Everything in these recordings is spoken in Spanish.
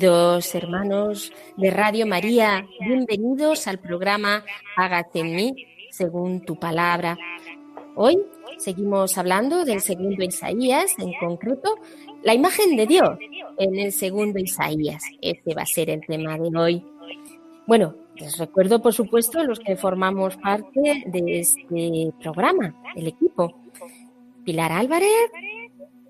Queridos hermanos de Radio María, bienvenidos al programa Hágate en mí según tu palabra. Hoy seguimos hablando del segundo Isaías, en concreto la imagen de Dios en el segundo Isaías. Este va a ser el tema de hoy. Bueno, les recuerdo, por supuesto, los que formamos parte de este programa, el equipo. Pilar Álvarez,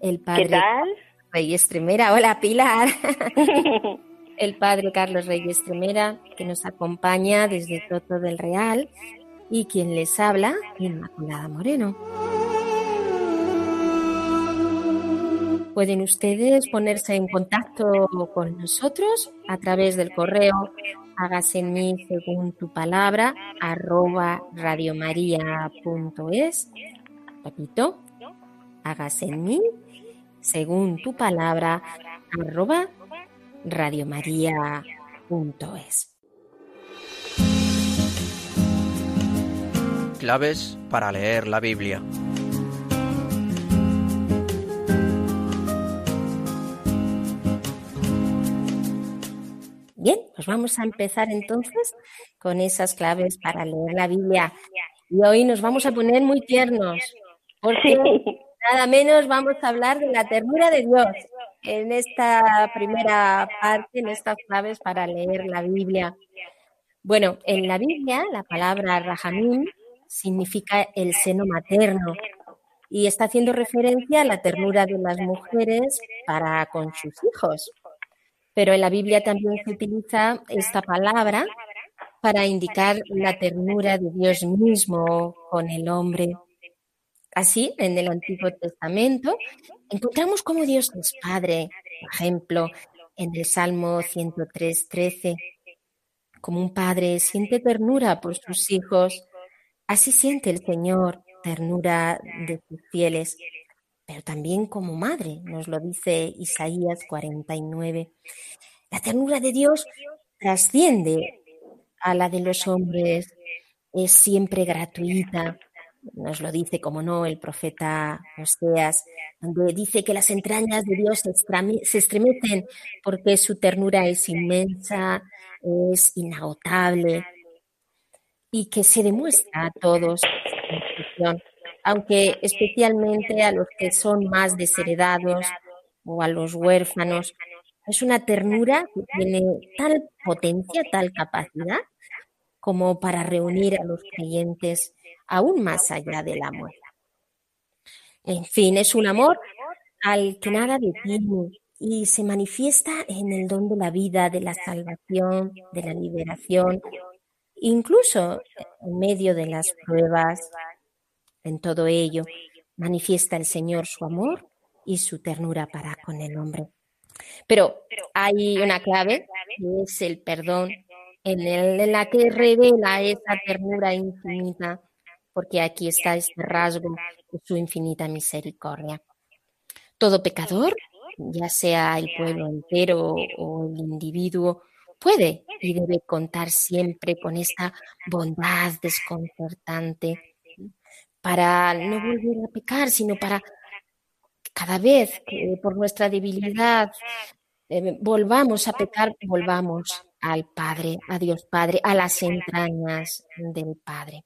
el padre ¿Qué tal? Reyes Tremera. Hola, Pilar. el padre Carlos Reyes Tremera, que nos acompaña desde Toto del Real, y quien les habla, Inmaculada Moreno. Pueden ustedes ponerse en contacto con nosotros a través del correo hágase en mí según tu palabra arroba radiomaria.es. Repito, hágase en mí según tu palabra arroba radiomaria.es. Claves para leer la Biblia. Bien, pues vamos a empezar entonces con esas claves para leer la Biblia. Y hoy nos vamos a poner muy tiernos, porque nada menos vamos a hablar de la ternura de Dios en esta primera parte, en estas claves para leer la Biblia. Bueno, en la Biblia la palabra Rahamim significa el seno materno y está haciendo referencia a la ternura de las mujeres para con sus hijos. Pero en la Biblia también se utiliza esta palabra para indicar la ternura de Dios mismo con el hombre. Así, en el Antiguo Testamento encontramos cómo Dios es Padre, por ejemplo, en el Salmo 103, 13. Como un padre siente ternura por sus hijos, así siente el Señor ternura de sus fieles pero también como madre, nos lo dice Isaías 49. La ternura de Dios trasciende a la de los hombres, es siempre gratuita. Nos lo dice, como no, el profeta Oseas, donde dice que las entrañas de Dios se estremecen porque su ternura es inmensa, es inagotable y que se demuestra a todos aunque especialmente a los que son más desheredados o a los huérfanos. Es una ternura que tiene tal potencia, tal capacidad, como para reunir a los creyentes aún más allá de la muerte. En fin, es un amor al que nada detiene y se manifiesta en el don de la vida, de la salvación, de la liberación, incluso en medio de las pruebas, en todo ello manifiesta el Señor su amor y su ternura para con el hombre. Pero hay una clave que es el perdón, en, el, en la que revela esa ternura infinita, porque aquí está este rasgo de su infinita misericordia. Todo pecador, ya sea el pueblo entero o el individuo, puede y debe contar siempre con esta bondad desconcertante para no volver a pecar, sino para cada vez que por nuestra debilidad eh, volvamos a pecar, volvamos al Padre, a Dios Padre, a las entrañas del Padre.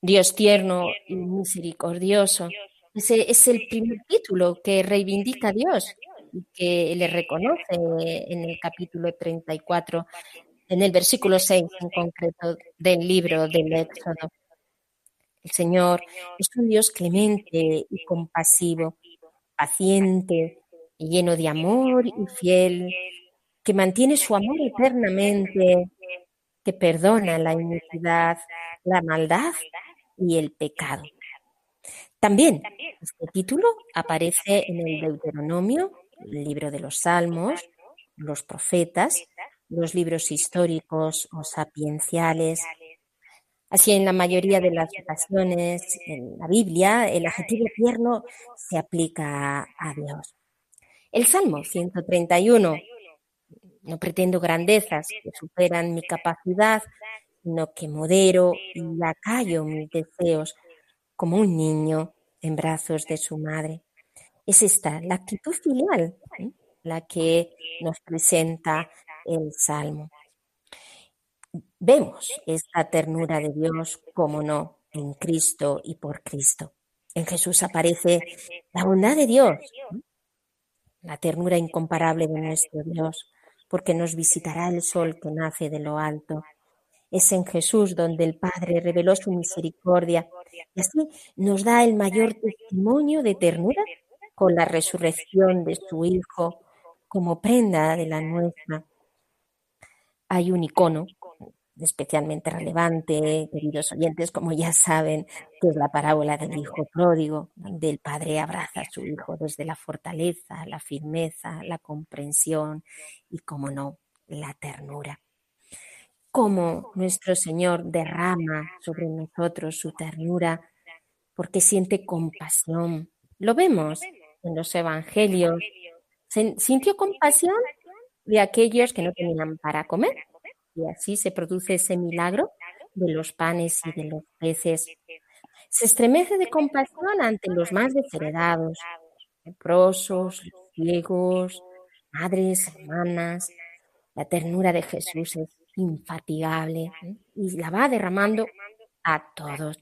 Dios tierno y misericordioso. Ese es el primer título que reivindica a Dios y que le reconoce en el capítulo 34, en el versículo 6 en concreto del libro del Éxodo. El Señor es un Dios clemente y compasivo, paciente lleno de amor y fiel, que mantiene su amor eternamente, que perdona la iniquidad, la maldad y el pecado. También este título aparece en el Deuteronomio, el libro de los Salmos, los profetas, los libros históricos o sapienciales. Así, en la mayoría de las ocasiones en la Biblia, el adjetivo tierno se aplica a Dios. El Salmo 131, no pretendo grandezas que superan mi capacidad, sino que modero y acallo mis deseos como un niño en brazos de su madre. Es esta la actitud filial ¿eh? la que nos presenta el Salmo. Vemos esta ternura de Dios, como no, en Cristo y por Cristo. En Jesús aparece la bondad de Dios, la ternura incomparable de nuestro Dios, porque nos visitará el sol que nace de lo alto. Es en Jesús donde el Padre reveló su misericordia y así nos da el mayor testimonio de ternura con la resurrección de su Hijo como prenda de la nuestra. Hay un icono especialmente relevante, queridos oyentes, como ya saben, que es la parábola del hijo pródigo, donde el padre abraza a su hijo desde la fortaleza, la firmeza, la comprensión y, como no, la ternura. Cómo nuestro Señor derrama sobre nosotros su ternura, porque siente compasión. Lo vemos en los evangelios. Sintió compasión de aquellos que no tenían para comer y así se produce ese milagro de los panes y de los peces. Se estremece de compasión ante los más desheredados, leprosos, ciegos, madres, hermanas. La ternura de Jesús es infatigable ¿eh? y la va derramando a todos.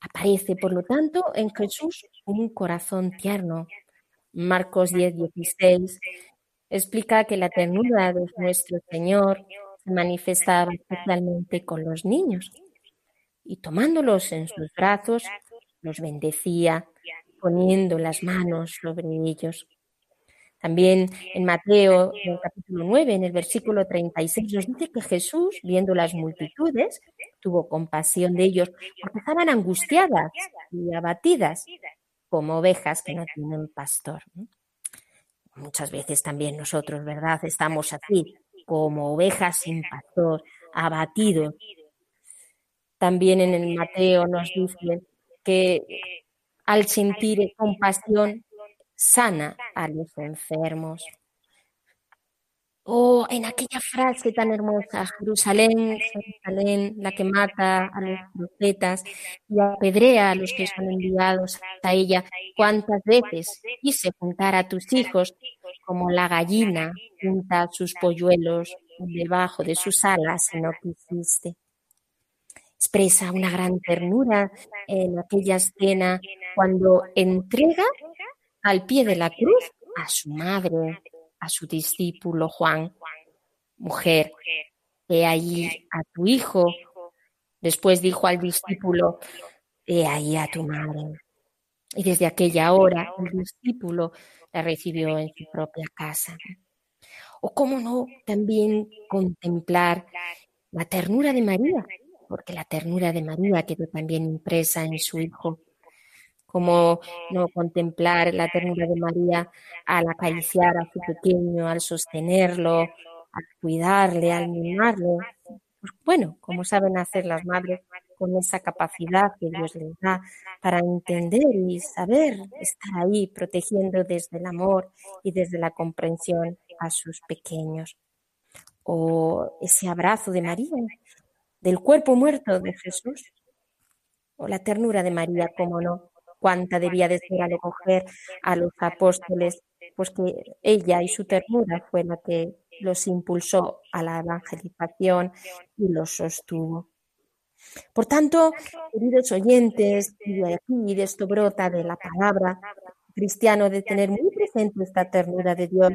Aparece, por lo tanto, en Jesús un corazón tierno. Marcos 10, 16 explica que la ternura de nuestro Señor manifestaba especialmente con los niños y tomándolos en sus brazos, los bendecía, poniendo las manos sobre ellos. También en Mateo, en el capítulo 9, en el versículo 36, nos dice que Jesús, viendo las multitudes, tuvo compasión de ellos porque estaban angustiadas y abatidas como ovejas que no tienen pastor. Muchas veces también nosotros, ¿verdad? Estamos así, como ovejas sin pastor, abatidos. También en el Mateo nos dice que al sentir compasión sana a los enfermos. O en aquella frase tan hermosa, Jerusalén, Jerusalén, la que mata a los profetas y apedrea a los que son enviados a ella, cuántas veces quise juntar a tus hijos como la gallina junta sus polluelos debajo de sus alas y no quisiste. Expresa una gran ternura en aquella escena cuando entrega al pie de la cruz a su madre, a su discípulo Juan, mujer, he ahí a tu hijo. Después dijo al discípulo, he ahí a tu madre. Y desde aquella hora el discípulo la recibió en su propia casa. O cómo no también contemplar la ternura de María, porque la ternura de María quedó también impresa en su hijo. Como no contemplar la ternura de María al acariciar a su pequeño, al sostenerlo, al cuidarle, al mimarle. Pues bueno, como saben hacer las madres con esa capacidad que Dios les da para entender y saber estar ahí protegiendo desde el amor y desde la comprensión a sus pequeños. O ese abrazo de María, del cuerpo muerto de Jesús. O la ternura de María, como no, cuánta debía de ser a los apóstoles, pues que ella y su ternura fue la que los impulsó a la evangelización y los sostuvo. Por tanto, queridos oyentes, y de aquí de esto brota de la palabra cristiano de tener muy presente esta ternura de Dios,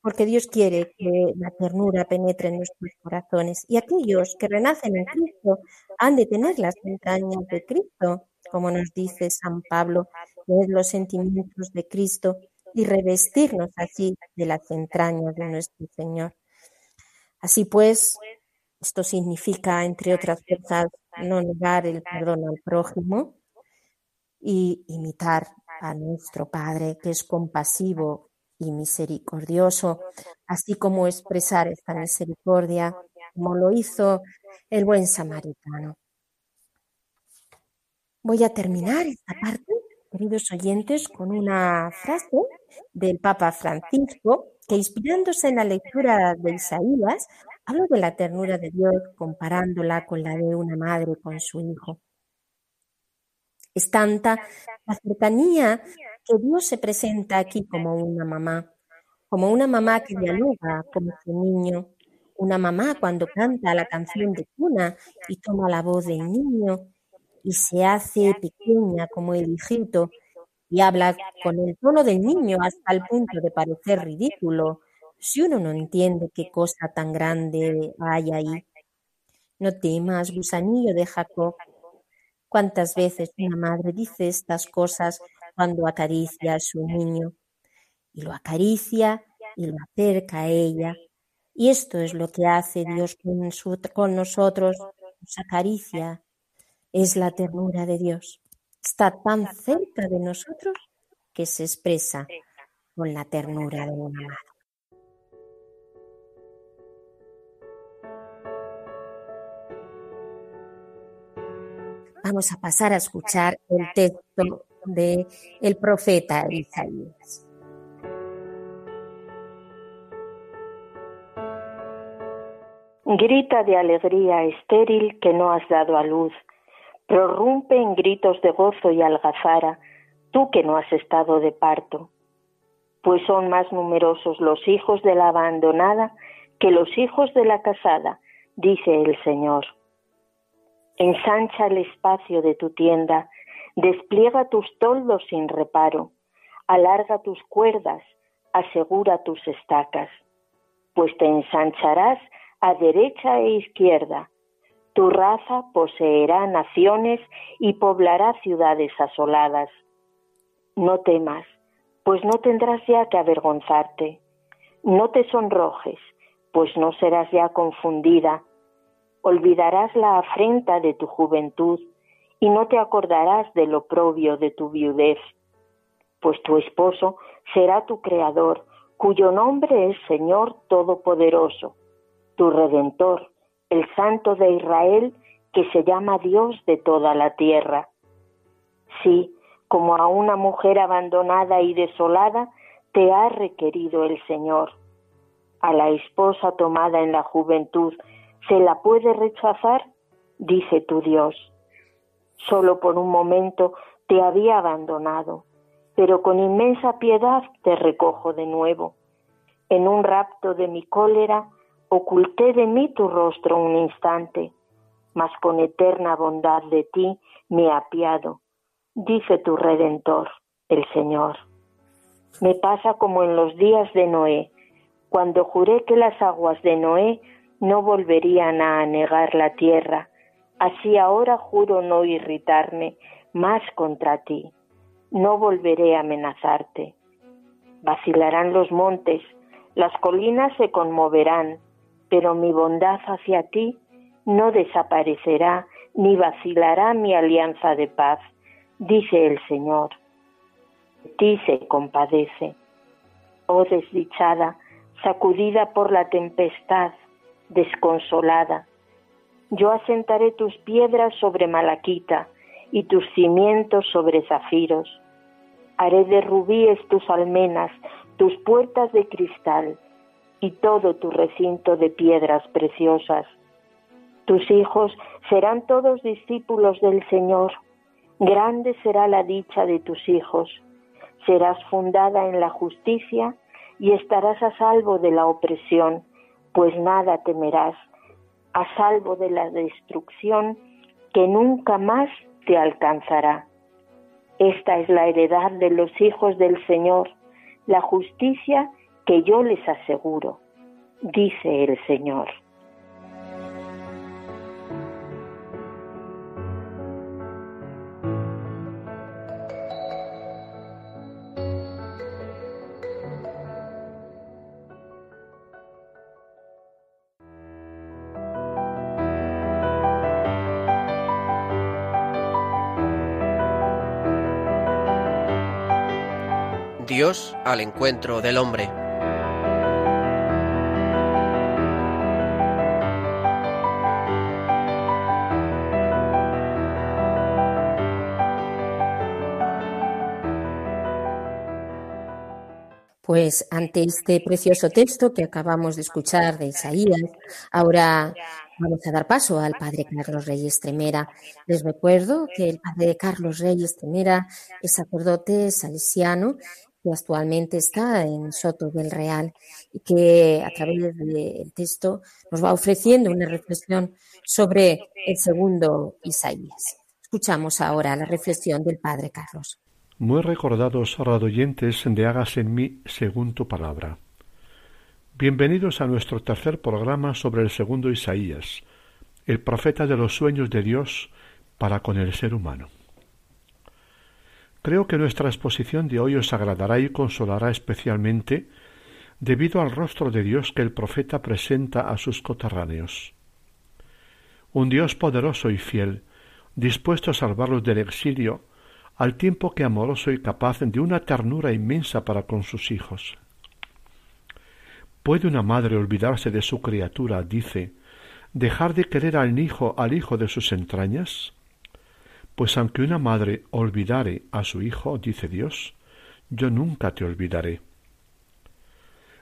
porque Dios quiere que la ternura penetre en nuestros corazones y aquellos que renacen en Cristo han de tener las entrañas de Cristo, como nos dice San Pablo, tener los sentimientos de Cristo y revestirnos así de las entrañas de nuestro Señor. Así pues, esto significa, entre otras cosas, no negar el perdón al prójimo y imitar a nuestro Padre, que es compasivo y misericordioso, así como expresar esta misericordia, como lo hizo el buen samaritano. Voy a terminar esta parte, queridos oyentes, con una frase del Papa Francisco que inspirándose en la lectura de Isaías, habla de la ternura de Dios comparándola con la de una madre con su hijo. Es tanta la cercanía que Dios se presenta aquí como una mamá, como una mamá que dialoga con su niño, una mamá cuando canta la canción de cuna y toma la voz del niño y se hace pequeña como el hijito y habla con el tono del niño hasta el punto de parecer ridículo si uno no entiende qué cosa tan grande hay ahí. No temas, gusanillo de Jacob. ¿Cuántas veces una madre dice estas cosas cuando acaricia a su niño? Y lo acaricia y lo acerca a ella. Y esto es lo que hace Dios con, nosotros, nos acaricia. Es la ternura de Dios está tan cerca de nosotros que se expresa con la ternura de un amado. Vamos a pasar a escuchar el texto de el profeta Isaías. Grita de alegría estéril que no has dado a luz prorrumpe en gritos de gozo y algazara, tú que no has estado de parto, pues son más numerosos los hijos de la abandonada que los hijos de la casada, dice el Señor. Ensancha el espacio de tu tienda, despliega tus toldos sin reparo, alarga tus cuerdas, asegura tus estacas, pues te ensancharás a derecha e izquierda, tu raza poseerá naciones y poblará ciudades asoladas. No temas, pues no tendrás ya que avergonzarte. No te sonrojes, pues no serás ya confundida. Olvidarás la afrenta de tu juventud y no te acordarás del oprobio de tu viudez, pues tu esposo será tu creador, cuyo nombre es Señor Todopoderoso, tu Redentor el Santo de Israel que se llama Dios de toda la tierra. Sí, como a una mujer abandonada y desolada, te ha requerido el Señor. A la esposa tomada en la juventud, ¿se la puede rechazar? Dice tu Dios. Solo por un momento te había abandonado, pero con inmensa piedad te recojo de nuevo. En un rapto de mi cólera Oculté de mí tu rostro un instante, mas con eterna bondad de ti me apiado, dice tu Redentor, el Señor. Me pasa como en los días de Noé, cuando juré que las aguas de Noé no volverían a anegar la tierra, así ahora juro no irritarme más contra ti, no volveré a amenazarte. Vacilarán los montes, las colinas se conmoverán, pero mi bondad hacia ti no desaparecerá ni vacilará mi alianza de paz, dice el Señor. Ti se compadece. Oh desdichada, sacudida por la tempestad, desconsolada, yo asentaré tus piedras sobre malaquita y tus cimientos sobre zafiros. Haré de rubíes tus almenas, tus puertas de cristal, y todo tu recinto de piedras preciosas. Tus hijos serán todos discípulos del Señor. Grande será la dicha de tus hijos. Serás fundada en la justicia y estarás a salvo de la opresión, pues nada temerás, a salvo de la destrucción que nunca más te alcanzará. Esta es la heredad de los hijos del Señor, la justicia que yo les aseguro, dice el Señor. Dios al encuentro del hombre. Pues ante este precioso texto que acabamos de escuchar de Isaías, ahora vamos a dar paso al padre Carlos Reyes Tremera. Les recuerdo que el padre Carlos Reyes Tremera es sacerdote salesiano que actualmente está en Soto del Real y que a través del texto nos va ofreciendo una reflexión sobre el segundo Isaías. Escuchamos ahora la reflexión del padre Carlos. Muy recordados radoyentes de Hagas en mí según tu palabra. Bienvenidos a nuestro tercer programa sobre el segundo Isaías, el profeta de los sueños de Dios para con el ser humano. Creo que nuestra exposición de hoy os agradará y consolará especialmente debido al rostro de Dios que el profeta presenta a sus coterráneos. Un Dios poderoso y fiel, dispuesto a salvarlos del exilio, al tiempo que amoroso y capaz de una ternura inmensa para con sus hijos. ¿Puede una madre olvidarse de su criatura, dice, dejar de querer al hijo, al hijo de sus entrañas? Pues aunque una madre olvidare a su hijo, dice Dios, yo nunca te olvidaré.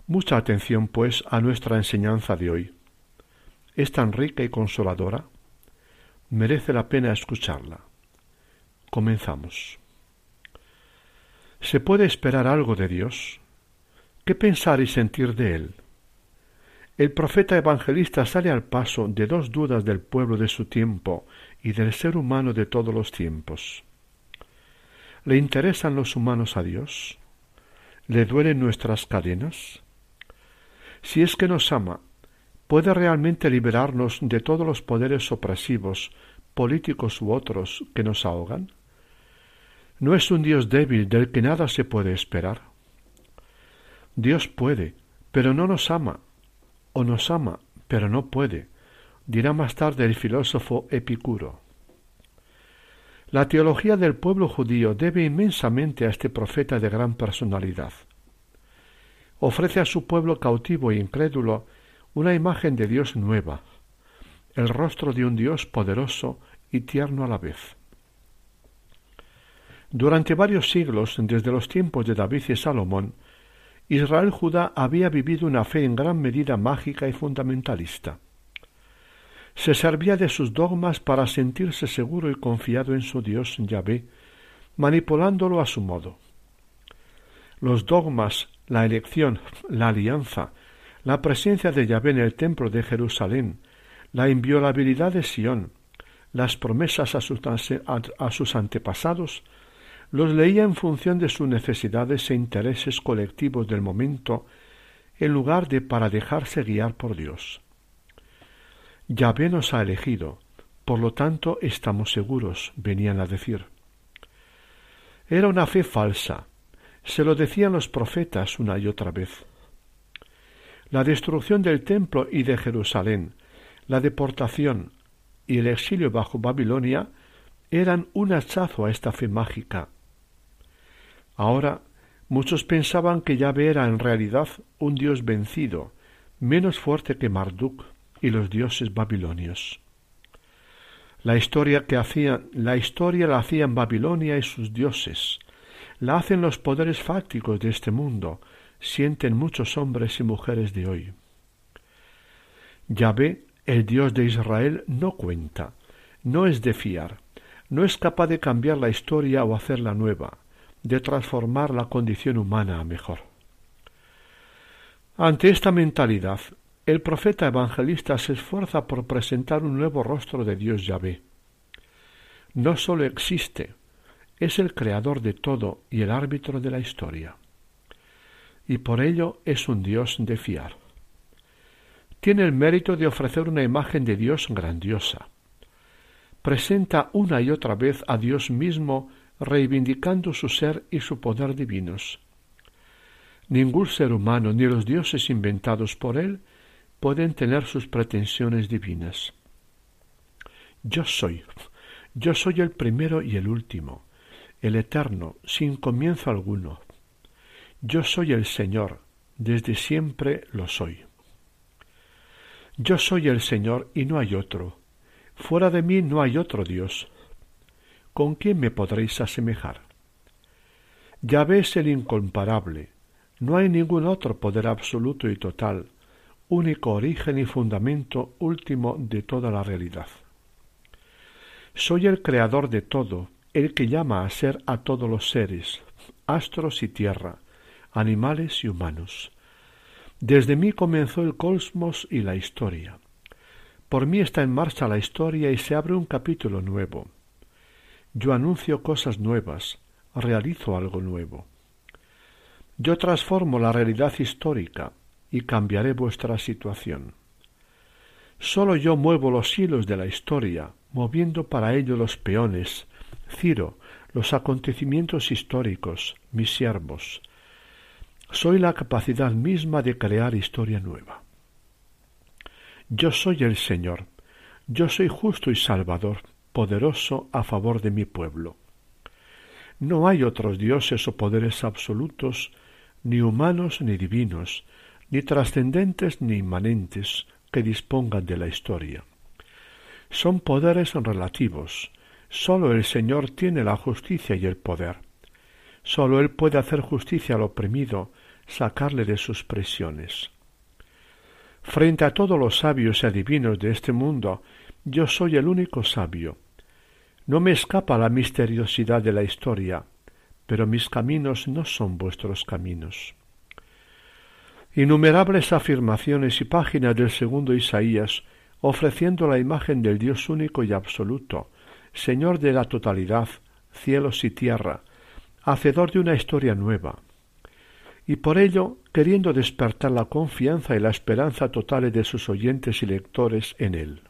Mucha atención, pues, a nuestra enseñanza de hoy. Es tan rica y consoladora. Merece la pena escucharla. Comenzamos. ¿Se puede esperar algo de Dios? ¿Qué pensar y sentir de Él? El profeta evangelista sale al paso de dos dudas del pueblo de su tiempo y del ser humano de todos los tiempos. ¿Le interesan los humanos a Dios? ¿Le duelen nuestras cadenas? Si es que nos ama, ¿puede realmente liberarnos de todos los poderes opresivos, políticos u otros, que nos ahogan? No es un Dios débil del que nada se puede esperar. Dios puede, pero no nos ama, o nos ama, pero no puede, dirá más tarde el filósofo Epicuro. La teología del pueblo judío debe inmensamente a este profeta de gran personalidad. Ofrece a su pueblo cautivo e incrédulo una imagen de Dios nueva, el rostro de un Dios poderoso y tierno a la vez. Durante varios siglos, desde los tiempos de David y Salomón, Israel Judá había vivido una fe en gran medida mágica y fundamentalista. Se servía de sus dogmas para sentirse seguro y confiado en su Dios Yahvé, manipulándolo a su modo. Los dogmas, la elección, la alianza, la presencia de Yahvé en el templo de Jerusalén, la inviolabilidad de Sión, las promesas a sus antepasados, los leía en función de sus necesidades e intereses colectivos del momento, en lugar de para dejarse guiar por Dios. Yahvé nos ha elegido, por lo tanto estamos seguros, venían a decir. Era una fe falsa, se lo decían los profetas una y otra vez. La destrucción del templo y de Jerusalén, la deportación y el exilio bajo Babilonia eran un hachazo a esta fe mágica, Ahora muchos pensaban que Yahvé era en realidad un dios vencido, menos fuerte que Marduk y los dioses babilonios. La historia que hacían, la historia la hacían Babilonia y sus dioses, la hacen los poderes fácticos de este mundo, sienten muchos hombres y mujeres de hoy. Yahvé, el Dios de Israel, no cuenta, no es de fiar, no es capaz de cambiar la historia o hacerla nueva, de transformar la condición humana a mejor. Ante esta mentalidad, el profeta evangelista se esfuerza por presentar un nuevo rostro de Dios Yahvé. No sólo existe, es el creador de todo y el árbitro de la historia. Y por ello es un Dios de fiar. Tiene el mérito de ofrecer una imagen de Dios grandiosa. Presenta una y otra vez a Dios mismo reivindicando su ser y su poder divinos. Ningún ser humano ni los dioses inventados por él pueden tener sus pretensiones divinas. Yo soy, yo soy el primero y el último, el eterno, sin comienzo alguno. Yo soy el Señor, desde siempre lo soy. Yo soy el Señor y no hay otro. Fuera de mí no hay otro Dios. ¿Con quién me podréis asemejar? Ya ves el incomparable. No hay ningún otro poder absoluto y total, único origen y fundamento último de toda la realidad. Soy el creador de todo, el que llama a ser a todos los seres, astros y tierra, animales y humanos. Desde mí comenzó el cosmos y la historia. Por mí está en marcha la historia y se abre un capítulo nuevo. Yo anuncio cosas nuevas, realizo algo nuevo. Yo transformo la realidad histórica y cambiaré vuestra situación. Solo yo muevo los hilos de la historia, moviendo para ello los peones, Ciro, los acontecimientos históricos, mis siervos. Soy la capacidad misma de crear historia nueva. Yo soy el Señor, yo soy justo y salvador, poderoso a favor de mi pueblo. No hay otros dioses o poderes absolutos, ni humanos ni divinos, ni trascendentes ni inmanentes, que dispongan de la historia. Son poderes relativos, Sólo el Señor tiene la justicia y el poder. Sólo Él puede hacer justicia al oprimido, sacarle de sus presiones. Frente a todos los sabios y adivinos de este mundo, yo soy el único sabio. No me escapa la misteriosidad de la historia, pero mis caminos no son vuestros caminos. Innumerables afirmaciones y páginas del segundo Isaías ofreciendo la imagen del Dios único y absoluto, Señor de la totalidad, cielos y tierra, hacedor de una historia nueva, y por ello queriendo despertar la confianza y la esperanza totales de sus oyentes y lectores en él.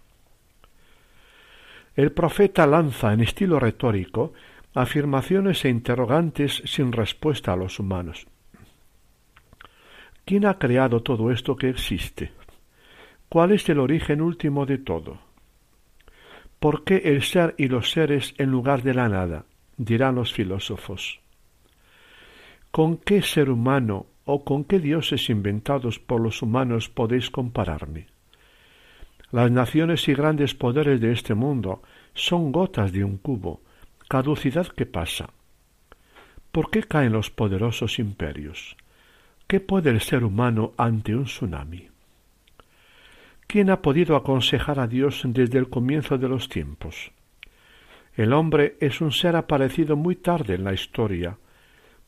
El profeta lanza en estilo retórico afirmaciones e interrogantes sin respuesta a los humanos. ¿Quién ha creado todo esto que existe? ¿Cuál es el origen último de todo? ¿Por qué el ser y los seres en lugar de la nada? dirán los filósofos. ¿Con qué ser humano o con qué dioses inventados por los humanos podéis compararme? Las naciones y grandes poderes de este mundo son gotas de un cubo, caducidad que pasa. ¿Por qué caen los poderosos imperios? ¿Qué puede el ser humano ante un tsunami? ¿Quién ha podido aconsejar a Dios desde el comienzo de los tiempos? El hombre es un ser aparecido muy tarde en la historia.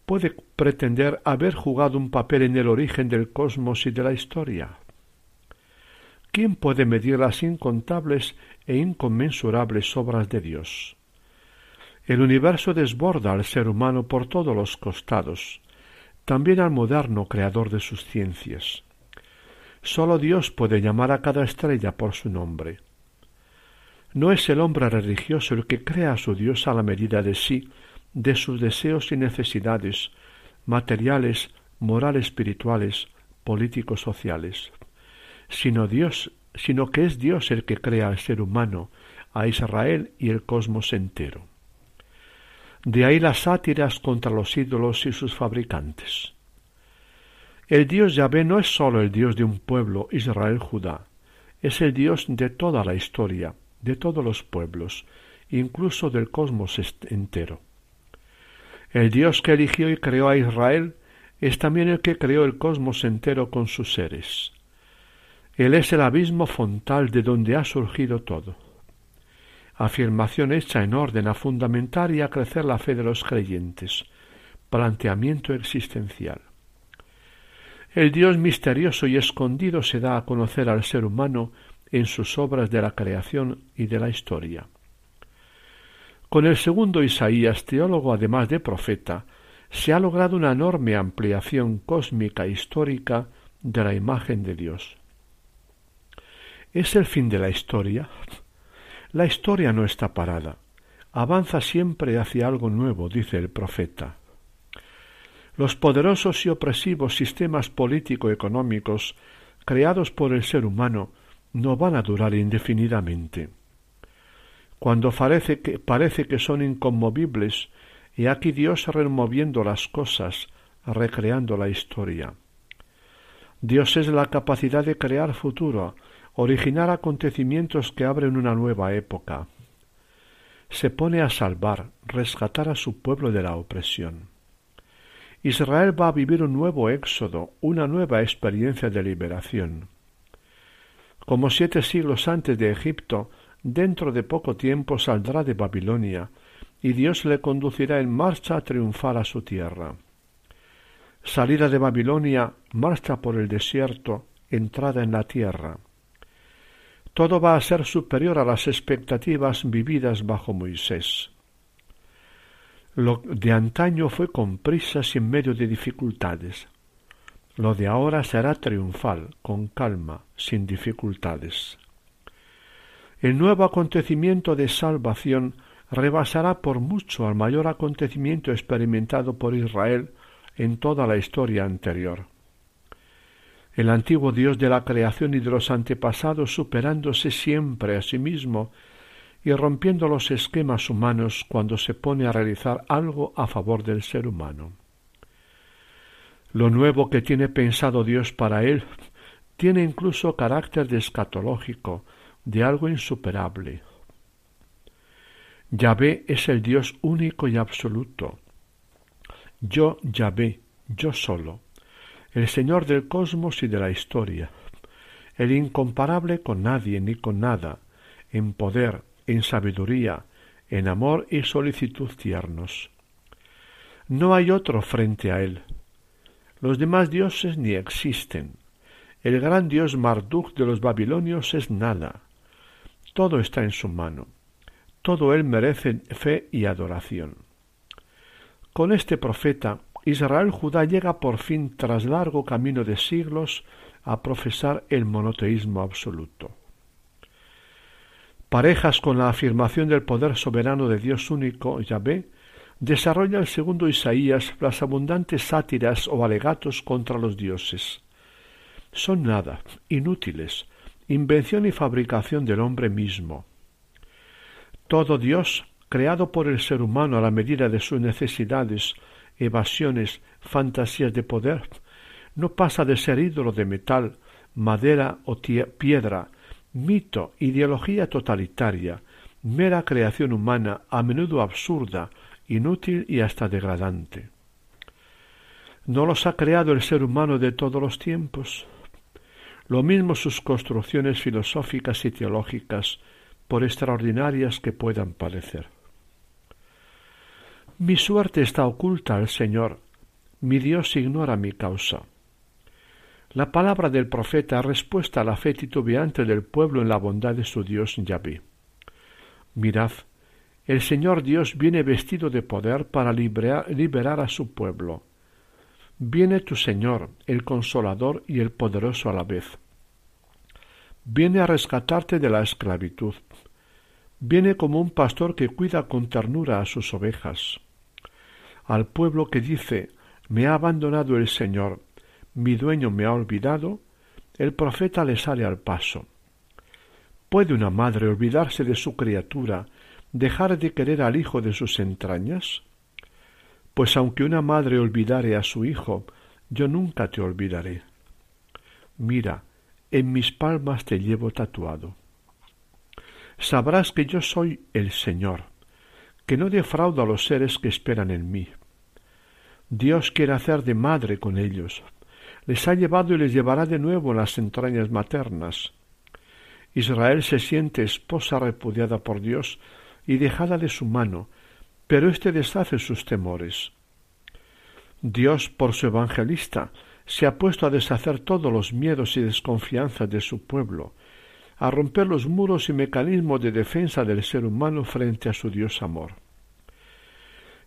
¿Puede pretender haber jugado un papel en el origen del cosmos y de la historia? ¿Quién puede medir las incontables e inconmensurables obras de Dios? El universo desborda al ser humano por todos los costados, también al moderno creador de sus ciencias. Sólo Dios puede llamar a cada estrella por su nombre. No es el hombre religioso el que crea a su Dios a la medida de sí, de sus deseos y necesidades, materiales, morales, espirituales, políticos, sociales, sino Dios, sino que es Dios el que crea al ser humano, a Israel y el cosmos entero. De ahí las sátiras contra los ídolos y sus fabricantes. El Dios Yahvé no es sólo el Dios de un pueblo, Israel Judá, es el Dios de toda la historia, de todos los pueblos, incluso del cosmos entero. El Dios que eligió y creó a Israel es también el que creó el cosmos entero con sus seres. Él es el abismo fontal de donde ha surgido todo. Afirmación hecha en orden a fundamentar y a crecer la fe de los creyentes. Planteamiento existencial. El Dios misterioso y escondido se da a conocer al ser humano en sus obras de la creación y de la historia. Con el segundo Isaías, teólogo además de profeta, se ha logrado una enorme ampliación cósmica histórica de la imagen de Dios. ¿Es el fin de la historia? La historia no está parada, avanza siempre hacia algo nuevo, dice el profeta. Los poderosos y opresivos sistemas político-económicos creados por el ser humano no van a durar indefinidamente. Cuando parece que, parece que son inconmovibles, y aquí Dios removiendo las cosas, recreando la historia. Dios es la capacidad de crear futuro, originar acontecimientos que abren una nueva época. Se pone a salvar, rescatar a su pueblo de la opresión. Israel va a vivir un nuevo éxodo, una nueva experiencia de liberación. Como siete siglos antes de Egipto, dentro de poco tiempo saldrá de Babilonia, y Dios le conducirá en marcha a triunfar a su tierra. Salida de Babilonia, marcha por el desierto, entrada en la tierra. Todo va a ser superior a las expectativas vividas bajo Moisés. Lo de antaño fue con prisas y medio de dificultades. Lo de ahora será triunfal, con calma, sin dificultades. El nuevo acontecimiento de salvación rebasará por mucho al mayor acontecimiento experimentado por Israel en toda la historia anterior. El antiguo Dios de la creación y de los antepasados superándose siempre a sí mismo y rompiendo los esquemas humanos cuando se pone a realizar algo a favor del ser humano. Lo nuevo que tiene pensado Dios para él tiene incluso carácter de escatológico, de algo insuperable. Yahvé es el Dios único y absoluto, yo Yahvé, yo solo, el Señor del cosmos y de la historia, el incomparable con nadie ni con nada, en poder, en sabiduría, en amor y solicitud tiernos. No hay otro frente a él. Los demás dioses ni existen. El gran dios Marduk de los babilonios es nada. Todo está en su mano. Todo él merece fe y adoración. Con este profeta, Israel Judá llega por fin, tras largo camino de siglos, a profesar el monoteísmo absoluto. Parejas con la afirmación del poder soberano de Dios único, Yahvé, desarrolla el segundo Isaías las abundantes sátiras o alegatos contra los dioses. Son nada, inútiles, invención y fabricación del hombre mismo. Todo Dios creado por el ser humano a la medida de sus necesidades, evasiones, fantasías de poder, no pasa de ser ídolo de metal, madera o piedra, mito, ideología totalitaria, mera creación humana, a menudo absurda, inútil y hasta degradante. ¿No los ha creado el ser humano de todos los tiempos? Lo mismo sus construcciones filosóficas y teológicas, por extraordinarias que puedan parecer. Mi suerte está oculta al Señor, mi Dios ignora mi causa. La palabra del profeta respuesta a la fe titubeante del pueblo en la bondad de su Dios Yahvé. Mirad, el Señor Dios viene vestido de poder para liberar, liberar a su pueblo. Viene tu Señor, el consolador y el poderoso a la vez. Viene a rescatarte de la esclavitud. Viene como un pastor que cuida con ternura a sus ovejas al pueblo que dice Me ha abandonado el Señor, mi dueño me ha olvidado, el profeta le sale al paso. ¿Puede una madre olvidarse de su criatura, dejar de querer al hijo de sus entrañas? Pues aunque una madre olvidare a su hijo, yo nunca te olvidaré. Mira, en mis palmas te llevo tatuado. Sabrás que yo soy el Señor, que no defraudo a los seres que esperan en mí. Dios quiere hacer de madre con ellos. Les ha llevado y les llevará de nuevo en las entrañas maternas. Israel se siente esposa repudiada por Dios y dejada de su mano, pero éste deshace sus temores. Dios, por su evangelista, se ha puesto a deshacer todos los miedos y desconfianzas de su pueblo, a romper los muros y mecanismos de defensa del ser humano frente a su Dios amor.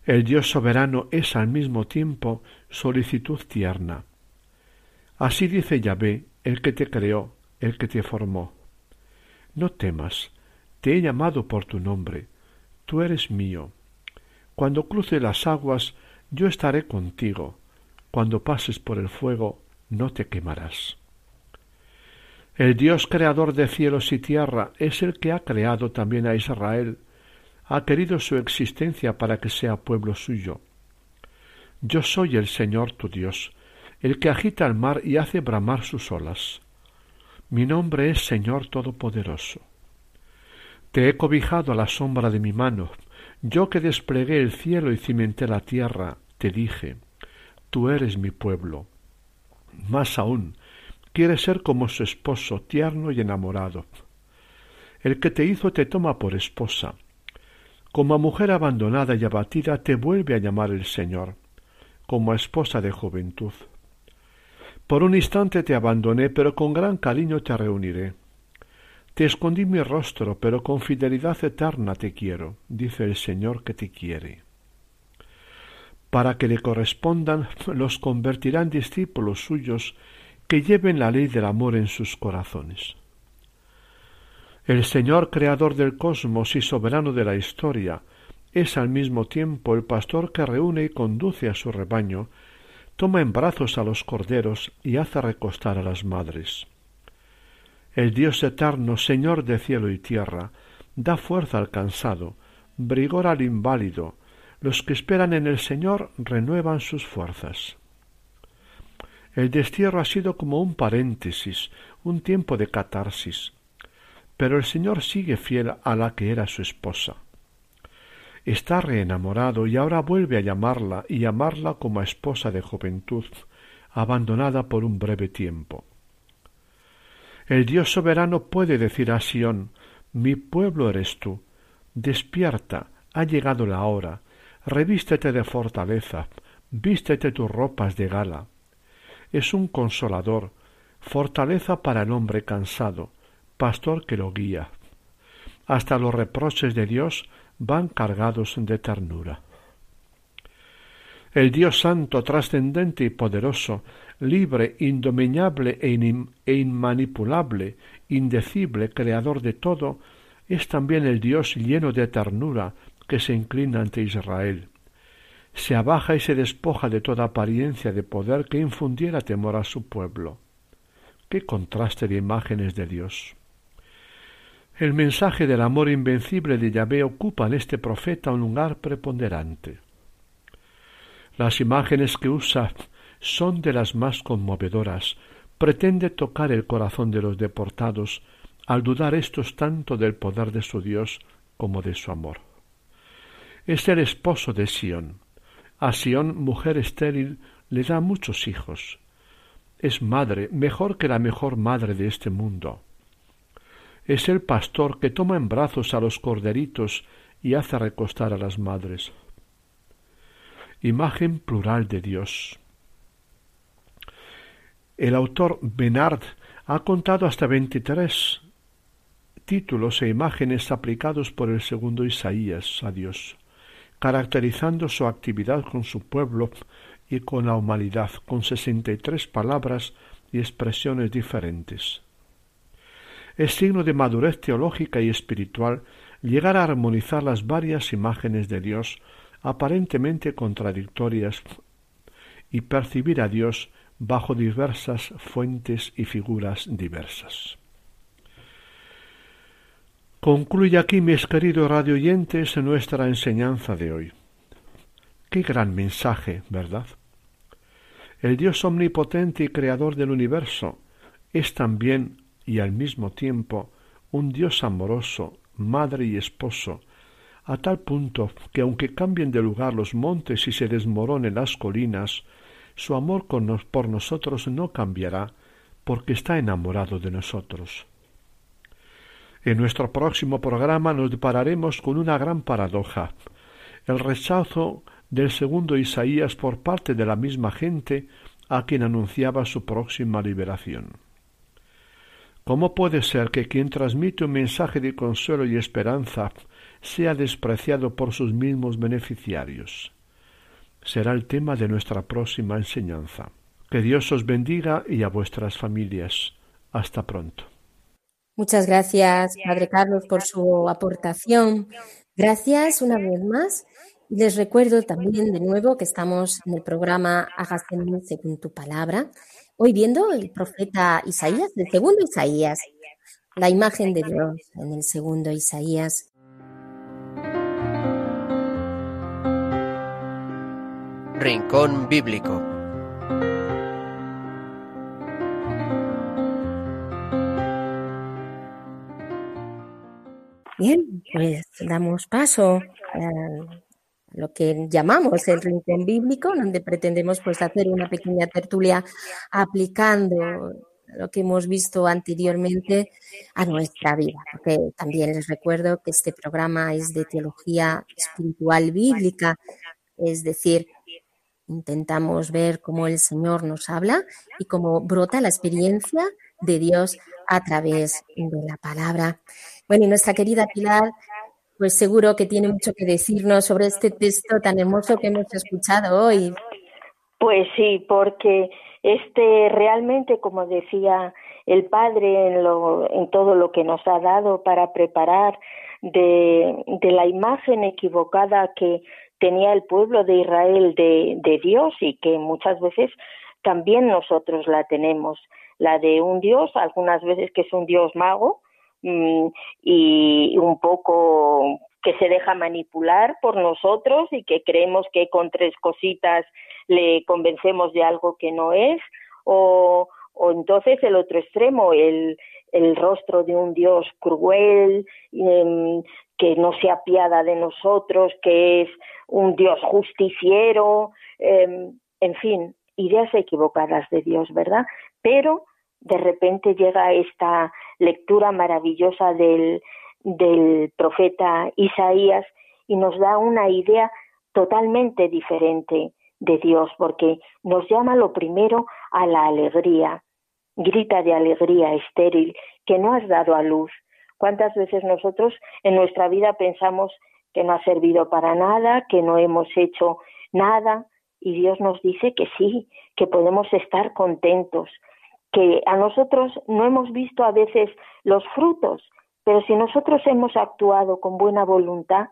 El Dios soberano es al mismo tiempo solicitud tierna. Así dice Yahvé, el que te creó, el que te formó. No temas, te he llamado por tu nombre, tú eres mío. Cuando cruce las aguas, yo estaré contigo, cuando pases por el fuego, no te quemarás. El Dios creador de cielos y tierra es el que ha creado también a Israel, ha querido su existencia para que sea pueblo suyo. Yo soy el Señor tu Dios, el que agita el mar y hace bramar sus olas. Mi nombre es Señor Todopoderoso. Te he cobijado a la sombra de mi mano, yo que desplegué el cielo y cimenté la tierra, te dije, tú eres mi pueblo. Más aún, quieres ser como su esposo, tierno y enamorado. El que te hizo te toma por esposa. Como a mujer abandonada y abatida te vuelve a llamar el Señor, como a esposa de juventud. Por un instante te abandoné, pero con gran cariño te reuniré. Te escondí mi rostro, pero con fidelidad eterna te quiero, dice el Señor que te quiere. Para que le correspondan, los convertirá en discípulos suyos que lleven la ley del amor en sus corazones. El Señor creador del cosmos y soberano de la historia es al mismo tiempo el pastor que reúne y conduce a su rebaño, toma en brazos a los corderos y hace recostar a las madres. El Dios eterno, Señor de cielo y tierra, da fuerza al cansado, brigor al inválido, los que esperan en el Señor renuevan sus fuerzas. El destierro ha sido como un paréntesis, un tiempo de catarsis, pero el Señor sigue fiel a la que era su esposa. Está reenamorado y ahora vuelve a llamarla y amarla como a esposa de juventud, abandonada por un breve tiempo. El Dios soberano puede decir a Sión, mi pueblo eres tú, despierta, ha llegado la hora, revístete de fortaleza, vístete tus ropas de gala. Es un consolador, fortaleza para el hombre cansado, pastor que lo guía. Hasta los reproches de Dios van cargados de ternura. El Dios santo, trascendente y poderoso, libre, indomeñable e, e, inmanipulable, indecible, creador de todo, es también el Dios lleno de ternura que se inclina ante Israel. Se abaja y se despoja de toda apariencia de poder que infundiera temor a su pueblo. Qué contraste de imágenes de Dios. El mensaje del amor invencible de Yahvé ocupa en este profeta un lugar preponderante. Las imágenes que usa son de las más conmovedoras. Pretende tocar el corazón de los deportados al dudar éstos tanto del poder de su Dios como de su amor. Es el esposo de Sión. A Sión, mujer estéril, le da muchos hijos. Es madre, mejor que la mejor madre de este mundo. Es el pastor que toma en brazos a los corderitos y hace recostar a las madres. Imagen plural de Dios. El autor Benard ha contado hasta veintitrés títulos e imágenes aplicados por el segundo Isaías a Dios, caracterizando su actividad con su pueblo y con la humanidad, con sesenta y tres palabras y expresiones diferentes. Es signo de madurez teológica y espiritual llegar a armonizar las varias imágenes de Dios aparentemente contradictorias y percibir a Dios bajo diversas fuentes y figuras diversas. Concluye aquí, mis queridos radioyentes, nuestra enseñanza de hoy. Qué gran mensaje, ¿verdad? El Dios omnipotente y creador del universo es también y al mismo tiempo un Dios amoroso, madre y esposo, a tal punto que aunque cambien de lugar los montes y se desmoronen las colinas, su amor por nosotros no cambiará porque está enamorado de nosotros. En nuestro próximo programa nos depararemos con una gran paradoja, el rechazo del segundo Isaías por parte de la misma gente a quien anunciaba su próxima liberación. ¿Cómo puede ser que quien transmite un mensaje de consuelo y esperanza sea despreciado por sus mismos beneficiarios? será el tema de nuestra próxima enseñanza. Que Dios os bendiga y a vuestras familias. Hasta pronto. Muchas gracias, Padre Carlos, por su aportación. Gracias una vez más. Y les recuerdo también de nuevo que estamos en el programa Hágase en según tu palabra. Hoy viendo el profeta Isaías, el segundo Isaías, la imagen de Dios en el segundo Isaías. Rincón Bíblico. Bien, pues damos paso a lo que llamamos el rincón bíblico, donde pretendemos pues hacer una pequeña tertulia aplicando lo que hemos visto anteriormente a nuestra vida. Porque también les recuerdo que este programa es de teología espiritual bíblica, es decir, intentamos ver cómo el Señor nos habla y cómo brota la experiencia de Dios a través de la palabra. Bueno, y nuestra querida Pilar, pues seguro que tiene mucho que decirnos sobre este texto tan hermoso que hemos escuchado hoy. Pues sí, porque este realmente, como decía el Padre en, lo, en todo lo que nos ha dado para preparar de, la imagen equivocada que tenía el pueblo de Israel de, Dios y que muchas veces también nosotros la tenemos, la de un Dios, algunas veces que es un Dios mago y un poco que se deja manipular por nosotros y que creemos que con tres cositas le convencemos de algo que no es, o, o entonces el otro extremo, el, el rostro de un Dios cruel, em, que no se apiada de nosotros, que es un Dios justiciero, em, en fin, ideas equivocadas de Dios, ¿verdad? Pero de repente llega esta lectura maravillosa del, del profeta Isaías y nos da una idea totalmente diferente de Dios, porque nos llama lo primero a la alegría. Grita de alegría estéril que no has dado a luz. ¿Cuántas veces nosotros en nuestra vida pensamos que no ha servido para nada, que no hemos hecho nada? Y Dios nos dice que sí, que podemos estar contentos, que a nosotros no hemos visto a veces los frutos, pero si nosotros hemos actuado con buena voluntad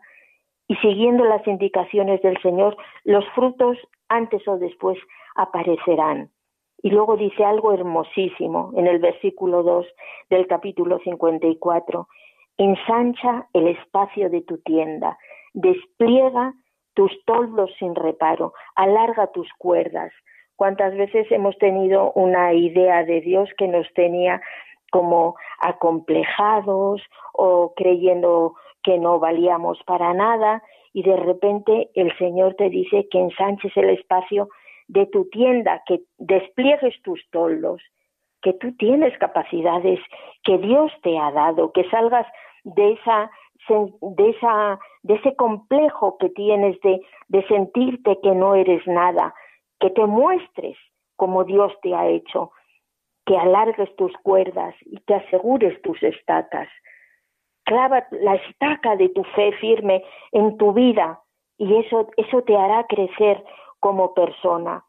y siguiendo las indicaciones del Señor, los frutos antes o después aparecerán. Y luego dice algo hermosísimo en el versículo 2 del capítulo 54. Ensancha el espacio de tu tienda, despliega tus toldos sin reparo, alarga tus cuerdas. ¿Cuántas veces hemos tenido una idea de Dios que nos tenía como acomplejados o creyendo que no valíamos para nada y de repente el Señor te dice que ensanches el espacio de tu tienda, que despliegues tus toldos, que tú tienes capacidades que Dios te ha dado, que salgas de esa de esa de ese complejo que tienes de, de sentirte que no eres nada, que te muestres como Dios te ha hecho, que alargues tus cuerdas y que asegures tus estacas. Clava la estaca de tu fe firme en tu vida y eso, eso te hará crecer como persona.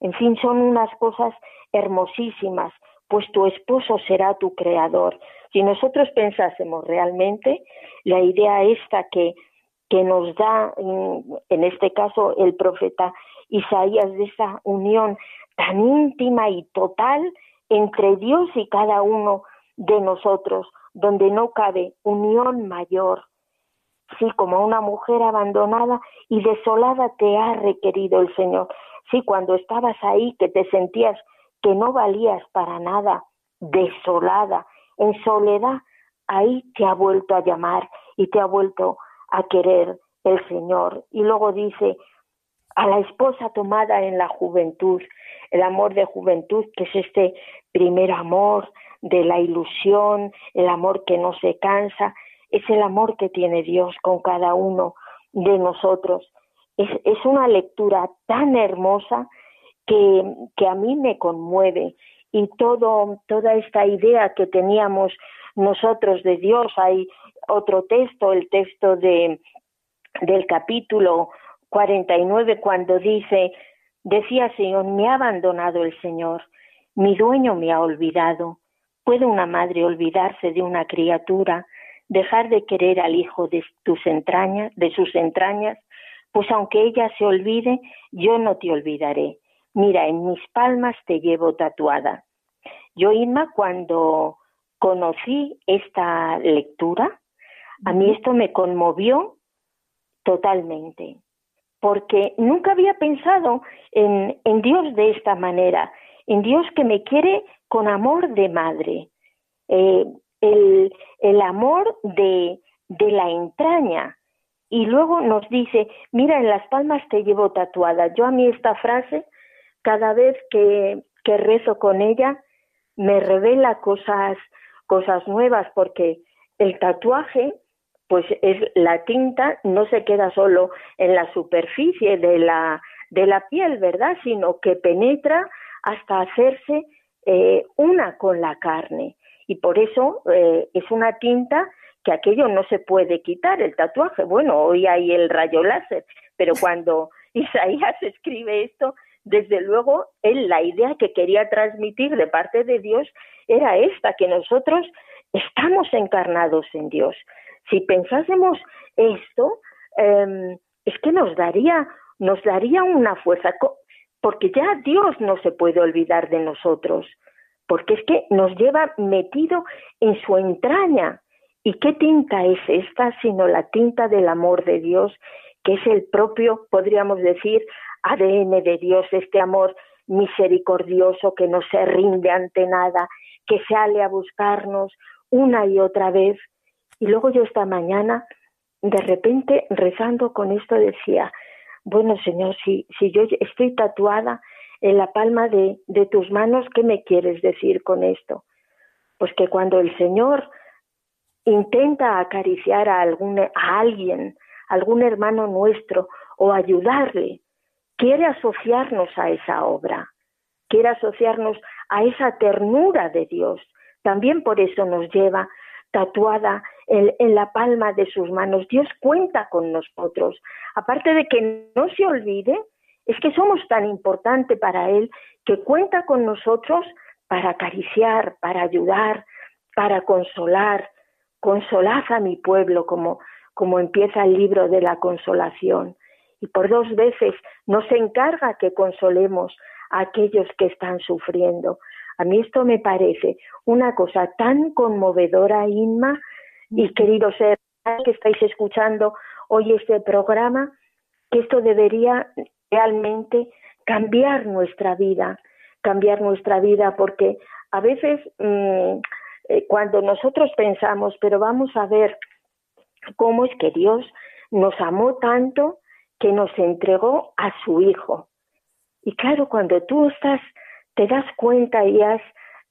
En fin, son unas cosas hermosísimas, pues tu esposo será tu creador. Si nosotros pensásemos realmente la idea esta que, que nos da, en este caso, el profeta Isaías, de esa unión tan íntima y total entre Dios y cada uno de nosotros, donde no cabe unión mayor. Sí, como una mujer abandonada y desolada te ha requerido el Señor. Sí, cuando estabas ahí, que te sentías que no valías para nada, desolada, en soledad, ahí te ha vuelto a llamar y te ha vuelto a querer el Señor. Y luego dice, a la esposa tomada en la juventud, el amor de juventud, que es este primer amor de la ilusión, el amor que no se cansa, es el amor que tiene Dios con cada uno de nosotros. Es, es una lectura tan hermosa que, que a mí me conmueve y todo, toda esta idea que teníamos nosotros de Dios, hay otro texto, el texto de, del capítulo 49 cuando dice, decía Señor, me ha abandonado el Señor, mi dueño me ha olvidado. ¿Puede una madre olvidarse de una criatura, dejar de querer al hijo de tus entrañas, de sus entrañas? Pues aunque ella se olvide, yo no te olvidaré. Mira, en mis palmas te llevo tatuada. Yo, Inma, cuando conocí esta lectura, a mí esto me conmovió totalmente porque nunca había pensado en, en Dios de esta manera, en Dios que me quiere con amor de madre, eh, el, amor de, de la entraña. Y luego nos dice, mira, en las palmas te llevo tatuada. Yo a mí esta frase, cada vez que, que rezo con ella, me revela cosas, cosas nuevas, porque el tatuaje pues es la tinta no se queda solo en la superficie de la de la piel, ¿verdad? Sino que penetra hasta hacerse eh, una con la carne. Y por eso eh, es una tinta que aquello no se puede quitar, el tatuaje. Bueno, hoy hay el rayo láser, pero cuando Isaías escribe esto, desde luego, él la idea que quería transmitir de parte de Dios era esta, que nosotros estamos encarnados en Dios. Si pensásemos esto, em, es que nos daría, nos daría una fuerza, porque ya Dios no se puede olvidar de nosotros, porque es que nos lleva metido en su entraña. ¿Y qué tinta es esta sino la tinta del amor de Dios, que es el propio, podríamos decir, ADN de Dios, este amor misericordioso que no se rinde ante nada, que sale a buscarnos una y otra vez y luego yo esta mañana, de repente, rezando con esto, decía, bueno, Señor, si, si yo estoy tatuada en la palma de, de tus manos, ¿qué me quieres decir con esto? Pues que cuando el Señor intenta acariciar a, algún, a alguien, algún hermano nuestro, o ayudarle, quiere asociarnos a esa obra, quiere asociarnos a esa ternura de Dios. También por eso nos lleva tatuada en, la palma de sus manos. Dios cuenta con nosotros. Aparte de que no se olvide, es que somos tan importante para Él que cuenta con nosotros para acariciar, para ayudar, para consolar. Consolad a mi pueblo, como, como empieza el libro de la consolación. Y por dos veces nos encarga que consolemos a aquellos que están sufriendo. A mí esto me parece una cosa tan conmovedora, Inma, y queridos ser que estáis escuchando hoy este programa, que esto debería realmente cambiar nuestra vida, cambiar nuestra vida, porque a veces mm, eh, cuando nosotros pensamos, pero vamos a ver cómo es que Dios nos amó tanto que nos entregó a su Hijo. Y claro, cuando tú estás te das cuenta y has,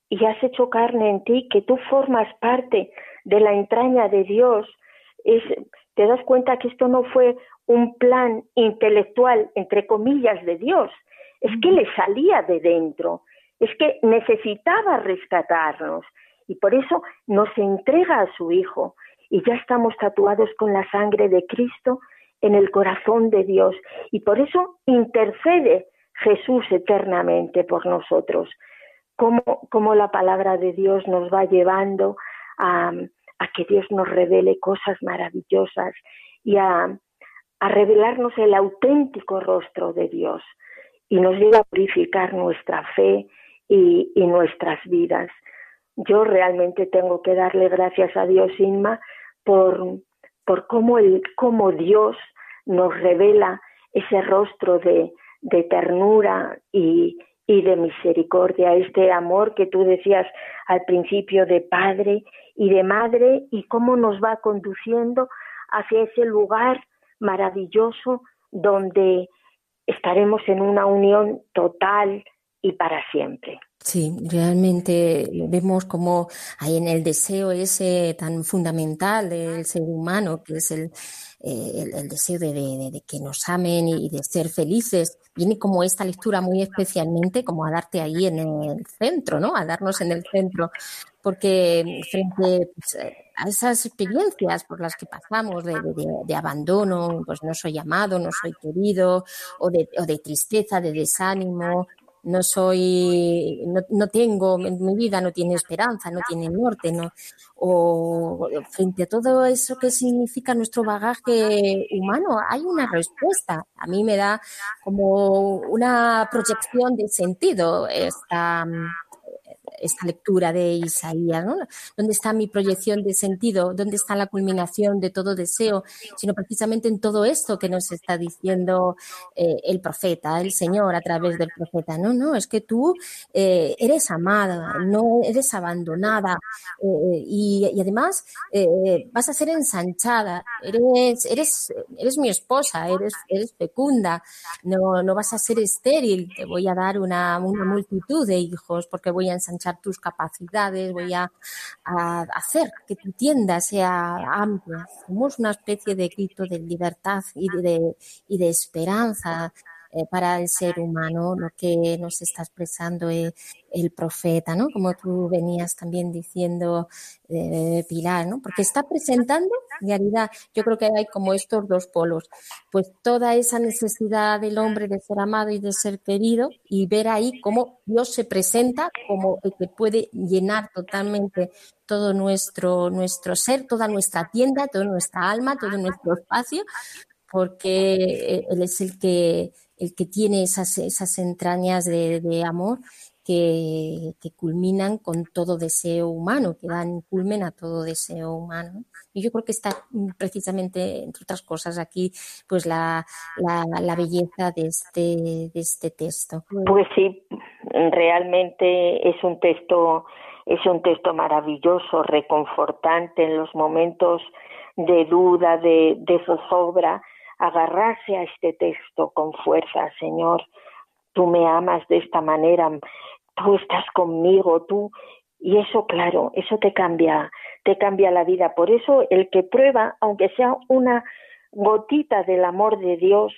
y has hecho carne en ti, que tú formas parte de la entraña de Dios, es, te das cuenta que esto no fue un plan intelectual, entre comillas, de Dios, es que le salía de dentro, es que necesitaba rescatarnos y por eso nos entrega a su Hijo y ya estamos tatuados con la sangre de Cristo en el corazón de Dios y por eso intercede Jesús eternamente por nosotros, cómo, la palabra de Dios nos va llevando a, que Dios nos revele cosas maravillosas y a, revelarnos el auténtico rostro de Dios y nos lleva a purificar nuestra fe y, nuestras vidas. Yo realmente tengo que darle gracias a Dios, Inma, por, por cómo, el, cómo Dios nos revela ese rostro de, de ternura y, y de misericordia, este amor que tú decías al principio de padre y de madre y cómo nos va conduciendo hacia ese lugar maravilloso donde estaremos en una unión total y para siempre. Sí, realmente vemos como hay en el deseo ese tan fundamental del ser humano, que es el, eh, el, deseo de, que nos amen y de ser felices, viene como esta lectura muy especialmente como a darte ahí en el centro, ¿no? A darnos en el centro, porque frente pues, a esas experiencias por las que pasamos de, abandono, pues no soy amado, no soy querido, o de tristeza, de desánimo, no soy, no, no, tengo, mi vida no tiene esperanza, no tiene norte, no, o frente a todo eso que significa nuestro bagaje humano, hay una respuesta. A mí me da como una proyección de sentido esta, esta lectura de Isaías, ¿no? ¿Dónde está mi proyección de sentido? ¿Dónde está la culminación de todo deseo? Sino precisamente en todo esto que nos está diciendo eh, el profeta, el Señor a través del profeta. No, no, es que tú eh, eres amada, no eres abandonada eh, y, y, además vas a ser ensanchada, eres, eres, eres mi esposa, eres, eres fecunda, no, no vas a ser estéril, te voy a dar una, una multitud de hijos porque voy a ensanchar tus capacidades, voy a, a hacer que tu tienda sea amplia. Somos una especie de grito de libertad y de, y de esperanza eh, para el ser humano, lo que nos está expresando el, el profeta, ¿no? Como tú venías también diciendo, eh, Pilar, ¿no? Porque está presentando, en realidad, yo creo que hay como estos dos polos, pues toda esa necesidad del hombre de ser amado y de ser querido y ver ahí cómo Dios se presenta como el que puede llenar totalmente todo nuestro, nuestro ser, toda nuestra tienda, toda nuestra alma, todo nuestro espacio, porque eh, Él es el que el que tiene esas, esas entrañas de, amor que, culminan con todo deseo humano, que dan culmen a todo deseo humano. Y yo creo que está precisamente, entre otras cosas, aquí pues la, la, la belleza de este, de este texto. Pues sí, realmente es un texto, es un texto maravilloso, reconfortante en los momentos de duda, de, de zozobra, agarrarse a este texto con fuerza, Señor, tú me amas de esta manera, tú estás conmigo, tú, y eso, claro, eso te cambia, te cambia la vida. Por eso el que prueba, aunque sea una gotita del amor de Dios,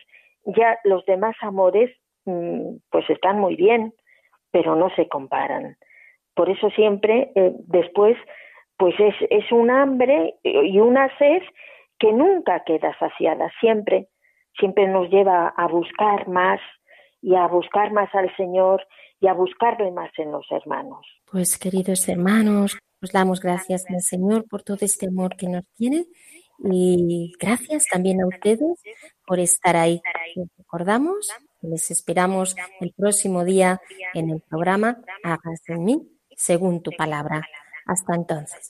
ya los demás amores, mm, pues están muy bien, pero no se comparan. Por eso siempre eh, después, pues es, es un hambre y una sed que nunca queda saciada, siempre, siempre nos lleva a buscar más y a buscar más al Señor y a buscarle más en los hermanos. Pues queridos hermanos, os damos gracias al Señor por todo este amor que nos tiene y gracias también a ustedes por estar ahí. Les recordamos les esperamos el próximo día en el programa Hagas en mí según tu palabra. Hasta entonces.